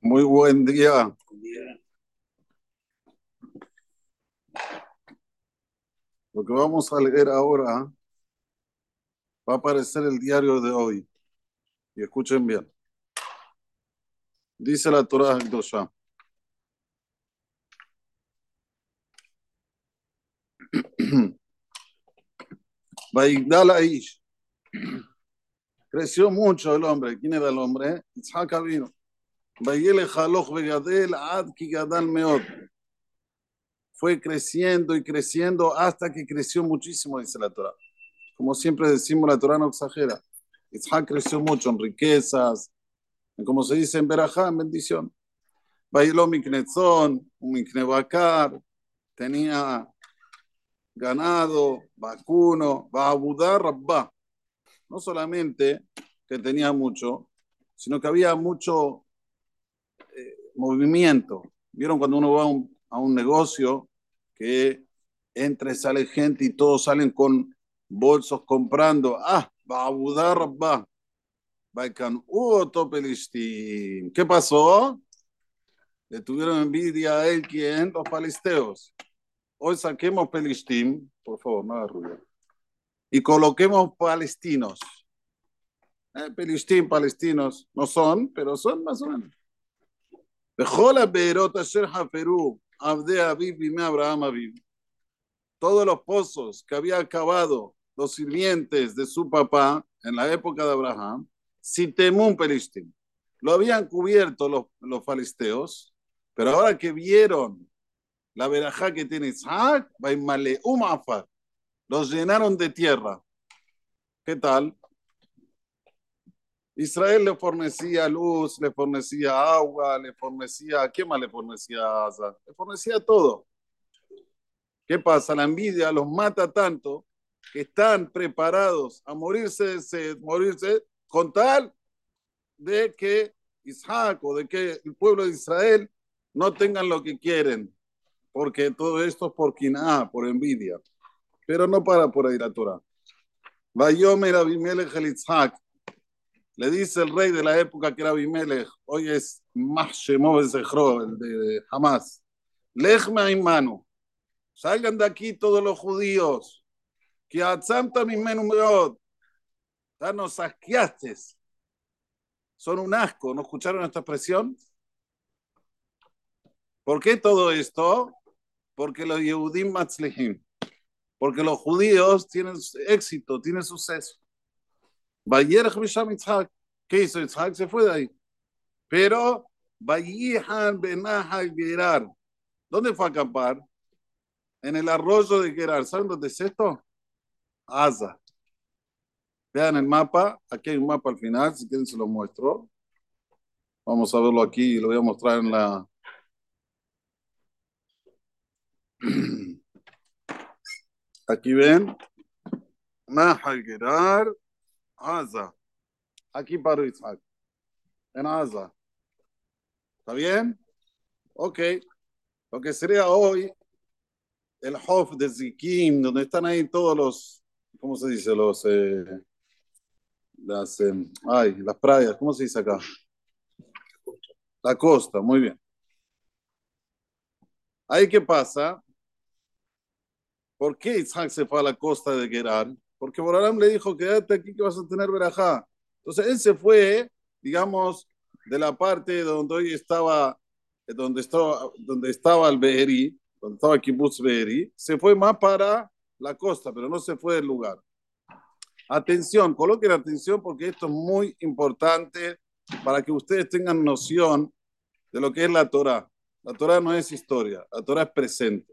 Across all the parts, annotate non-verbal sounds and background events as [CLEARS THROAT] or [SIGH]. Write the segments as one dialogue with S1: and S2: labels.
S1: Muy buen día. Lo que vamos a leer ahora va a aparecer el diario de hoy. Y escuchen bien. Dice la Torah Dosha. [CLEARS THROAT] Vaigdal Aish. Creció mucho el hombre. ¿Quién era el hombre? Isaac vino. Fue creciendo y creciendo hasta que creció muchísimo, dice la Torah. Como siempre decimos, la Torah no exagera. Isaac creció mucho en riquezas, como se dice en Berajá, en bendición. Bailó Miknetzón, Miknebacar, tenía ganado, vacuno, Babudar Rabba. No solamente que tenía mucho, sino que había mucho movimiento. ¿Vieron cuando uno va a un, a un negocio que entra y sale gente y todos salen con bolsos comprando? Ah, va a Budar, va. ¿Qué pasó? Le tuvieron envidia a él, ¿quién? Los palisteos. Hoy saquemos Pelistín, por favor, no haga ruido. Y coloquemos palestinos. Eh, palestinos, no son, pero son más o menos. Todos los pozos que había acabado los sirvientes de su papá en la época de Abraham, Sitemun Pelistim, lo habían cubierto los, los falisteos, pero ahora que vieron la verajá que tiene Isaac, los llenaron de tierra. ¿Qué tal? Israel le fornecía luz, le fornecía agua, le fornecía, ¿qué más le fornecía Le fornecía todo. ¿Qué pasa? La envidia los mata tanto que están preparados a morirse, morirse con tal de que Isaac o de que el pueblo de Israel no tengan lo que quieren, porque todo esto es por por envidia. Pero no para por ahí. Vayomer Abimelech le dice el rey de la época que era Abimelech, hoy es Mahshemov el de Hamas, Lejme mano, salgan de aquí todos los judíos, que atzamta mi menumeot, ya nos saqueaste, son un asco, ¿no escucharon esta expresión? ¿Por qué todo esto? Porque los Yehudim Matzlehim, porque los judíos tienen éxito, tienen suceso. ¿Qué hizo Isaac? Se fue de ahí. Pero. ¿Dónde fue a acampar? En el arroyo de Gerar. ¿Saben dónde es esto? Asa. Vean el mapa. Aquí hay un mapa al final. Si quieren, se lo muestro. Vamos a verlo aquí. Lo voy a mostrar en la. [CLEARS THROAT] Aquí ven. Nahal Gerar. Asa. Aquí para Isaac. En Asa. ¿Está bien? Ok. Lo que sería hoy el Hof de Zikim, donde están ahí todos los, ¿cómo se dice? Los, eh, las, eh, ay, las playas, ¿cómo se dice acá? La costa, muy bien. Ahí qué pasa? ¿Por qué Isaac se fue a la costa de Gerar? porque Boraram le dijo, quédate aquí que vas a tener verajá. Entonces él se fue, digamos, de la parte donde hoy estaba, donde estaba, donde estaba el Beheri, donde estaba Kibbutz Beheri, se fue más para la costa, pero no se fue del lugar. Atención, coloquen atención porque esto es muy importante para que ustedes tengan noción de lo que es la Torah. La Torah no es historia, la Torah es presente.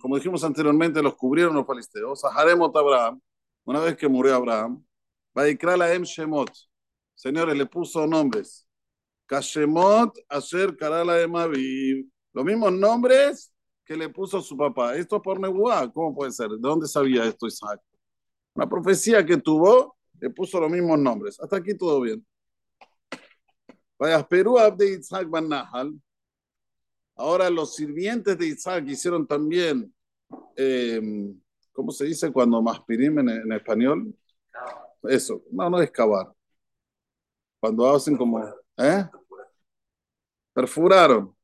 S1: como dijimos anteriormente, los cubrieron los filisteos, Saharemot Abraham, una vez que murió Abraham, Vaikra la Em Shemot. señores, le puso nombres. Kashemot Asher Karala de Maviv. Los mismos nombres que le puso su papá. Esto por Nebuá, ¿cómo puede ser? ¿De dónde sabía esto Isaac? Una profecía que tuvo, le puso los mismos nombres. Hasta aquí todo bien. Vaya, Perú de Isaac Van Nahal. Ahora los sirvientes de Isaac hicieron también, eh, ¿cómo se dice cuando más en, en español? Eso, no, no es cavar. Cuando hacen como, ¿eh? Perfuraron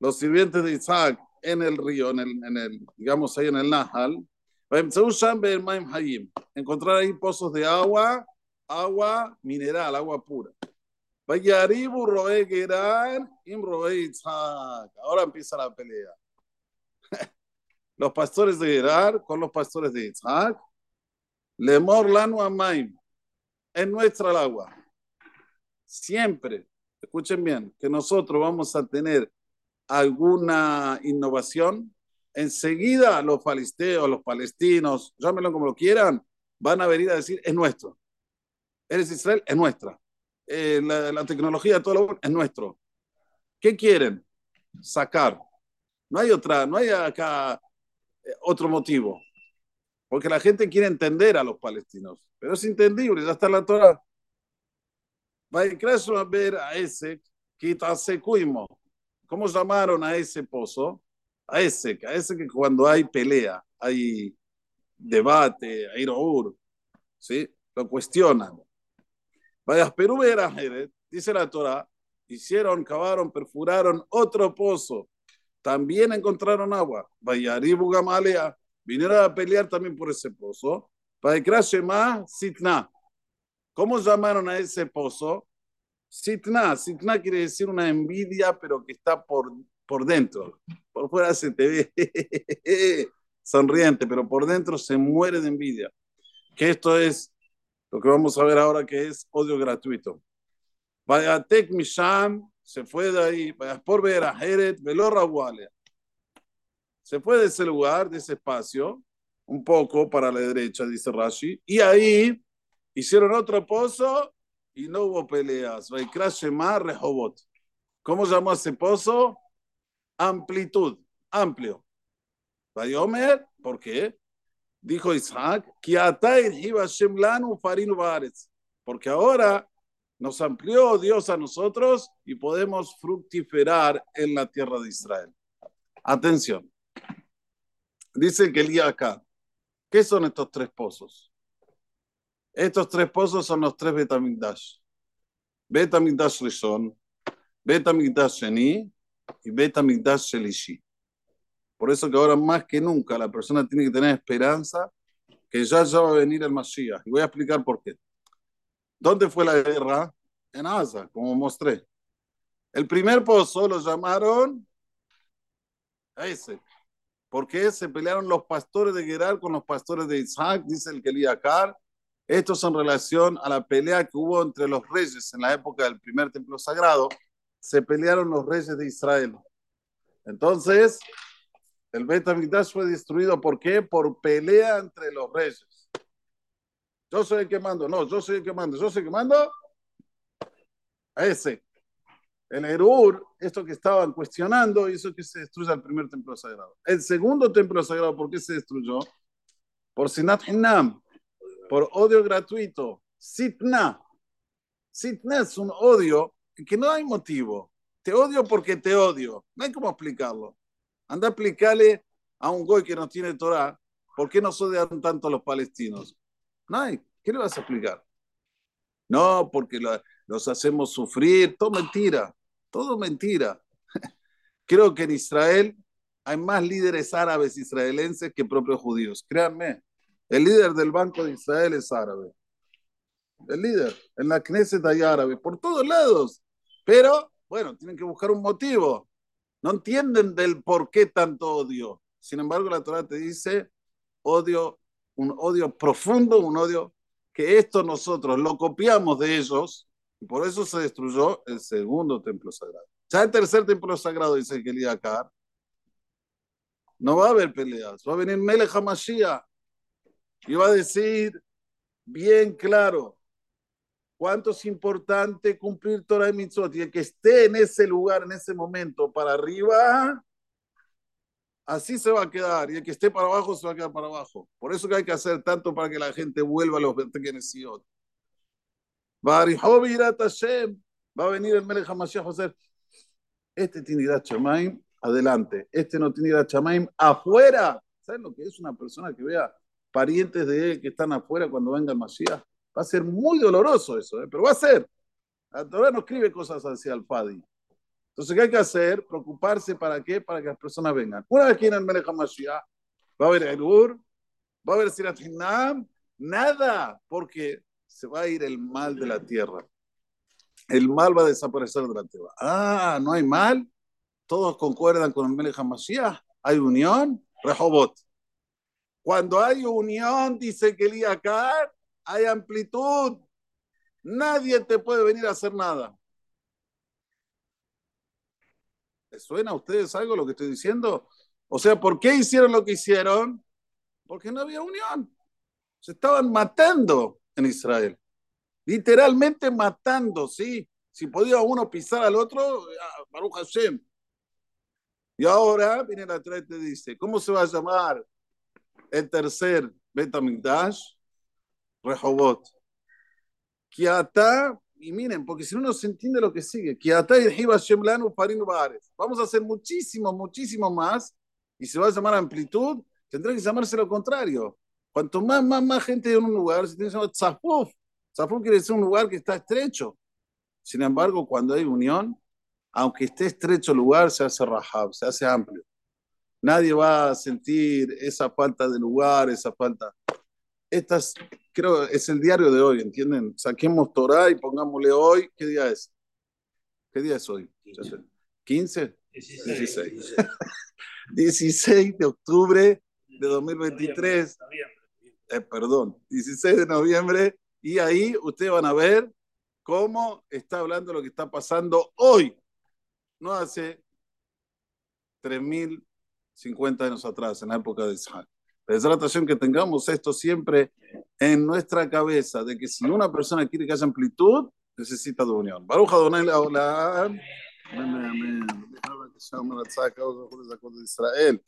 S1: los sirvientes de Isaac en el río, en el, en el digamos ahí en el Nahal. Encontrar ahí pozos de agua, agua mineral, agua pura. Ahora empieza la pelea. [LAUGHS] Los pastores de Gerar con los pastores de Isaac. Lemor lanu amaim. Es nuestra el agua. Siempre, escuchen bien, que nosotros vamos a tener alguna innovación, enseguida los falisteos, los palestinos, llámenlo como lo quieran, van a venir a decir, es nuestro. Eres Israel, es nuestra. Eh, la, tecnología, todo lo es nuestro. ¿Qué quieren? Sacar. No hay otra, no hay acá eh, otro motivo. Porque la gente quiere entender a los palestinos. Pero es entendible, ya está la Torah. A ver a ese ¿Cómo llamaron a ese pozo? A ese, a ese que cuando hay pelea, hay debate, hay rour, ¿sí? Lo cuestionan. Dice la Torah, hicieron, cavaron, perfuraron otro pozo. También encontraron agua. Vaya, Aribu Gamalea, vinieron a pelear también por ese pozo. Más Sitna. ¿Cómo llamaron a ese pozo? Sitna. Sitna quiere decir una envidia, pero que está por, por dentro. Por fuera se te ve [LAUGHS] sonriente, pero por dentro se muere de envidia. Que esto es lo que vamos a ver ahora que es odio gratuito. Vaya Tek Misham, se fue de ahí, por ver a Heret, Se fue de ese lugar, de ese espacio, un poco para la derecha, dice Rashi, y ahí hicieron otro pozo y no hubo peleas. Rehobot. ¿Cómo llamó ese pozo? Amplitud, amplio. Vayomer, ¿por qué? Dijo Isaac, porque ahora nos amplió Dios a nosotros y podemos fructiferar en la tierra de Israel. Atención. Dice que el acá, ¿qué son estos tres pozos? Estos tres pozos son los tres Betamigdash. Betamigdash Rishon, Betamigdash Sheni y Betamigdash Shelishi. Por eso que ahora más que nunca la persona tiene que tener esperanza que ya, ya va a venir el Mashiach. Y voy a explicar por qué. ¿Dónde fue la guerra? En Asa, como mostré. El primer pozo lo llamaron a ese. Porque se pelearon los pastores de Gerar con los pastores de Isaac, dice el Keliakar. Esto es en relación a la pelea que hubo entre los reyes en la época del primer templo sagrado. Se pelearon los reyes de Israel. Entonces, el Bet fue destruido, ¿por qué? Por pelea entre los reyes. Yo soy el que mando, no, yo soy el que mando, yo soy el que mando a ese. El Erur, esto que estaban cuestionando, hizo que se destruya el primer templo sagrado. El segundo templo sagrado, ¿por qué se destruyó? Por Sinat Hinam, por odio gratuito. Sitna. Sitna es un odio que no hay motivo. Te odio porque te odio. No hay cómo explicarlo. Anda a explicarle a un goy que no tiene Torah por qué nos odian tanto los palestinos. No hay. ¿Qué le vas a explicar? No, porque los hacemos sufrir. Todo mentira. Todo mentira. [LAUGHS] Creo que en Israel hay más líderes árabes israelenses que propios judíos. Créanme. El líder del Banco de Israel es árabe. El líder. En la Knesset hay árabe. Por todos lados. Pero, bueno, tienen que buscar un motivo. No entienden del por qué tanto odio. Sin embargo, la Torah te dice odio, un odio profundo, un odio que esto nosotros lo copiamos de ellos y por eso se destruyó el segundo templo sagrado. Ya el tercer templo sagrado, dice que acá, no va a haber peleas, va a venir Melech HaMashiach y va a decir bien claro, cuánto es importante cumplir Torah y Mitzvot. Y el que esté en ese lugar, en ese momento, para arriba, así se va a quedar. Y el que esté para abajo, se va a quedar para abajo. Por eso que hay que hacer tanto para que la gente vuelva a los Betekenesiot. Va a venir el Melech HaMashiach José. Este tiene Irat adelante. Este no tiene Irat Chamaim, afuera. ¿Saben lo que es una persona que vea parientes de él que están afuera cuando venga el Mashiach? Va a ser muy doloroso eso, ¿eh? pero va a ser. Todavía no escribe cosas hacia el Fadi. Entonces, ¿qué hay que hacer? Preocuparse para qué? Para que las personas vengan. Una vez que en el Melech HaMashiach, va a haber Erur, va a haber Sirat nada, porque se va a ir el mal de la tierra. El mal va a desaparecer de la tierra. Ah, no hay mal. Todos concuerdan con el Melech HaMashiach. Hay unión. Rehobot. Cuando hay unión, dice que acá hay amplitud. Nadie te puede venir a hacer nada. ¿Les suena a ustedes algo lo que estoy diciendo? O sea, ¿por qué hicieron lo que hicieron? Porque no había unión. Se estaban matando en Israel. Literalmente matando, ¿sí? Si podía uno pisar al otro, Baruch Hashem. Y ahora viene la y te dice, ¿cómo se va a llamar el tercer Betamigdash? Rehobot. Kiata, y miren, porque si no, no se entiende lo que sigue. Kiata y Vamos a hacer muchísimo, muchísimo más, y se va a llamar amplitud, tendrá que llamarse lo contrario. Cuanto más, más, más gente en un lugar, se tiene que llamar Tzafuf. Tzafuf quiere decir un lugar que está estrecho. Sin embargo, cuando hay unión, aunque esté estrecho el lugar, se hace rajab, se hace amplio. Nadie va a sentir esa falta de lugar, esa falta. Estas, creo, es el diario de hoy, ¿entienden? Saquemos Torah y pongámosle hoy. ¿Qué día es? ¿Qué día es hoy? ¿15? 16. 16 de octubre de 2023. Eh, perdón, 16 de noviembre. Y ahí ustedes van a ver cómo está hablando lo que está pasando hoy. No hace 3.050 años atrás, en la época de Isaac. Tratación que tengamos esto siempre en nuestra cabeza, de que si una persona quiere que haya amplitud, necesita de unión. Baruch Adonai Leolam. Amén, amén. Israel.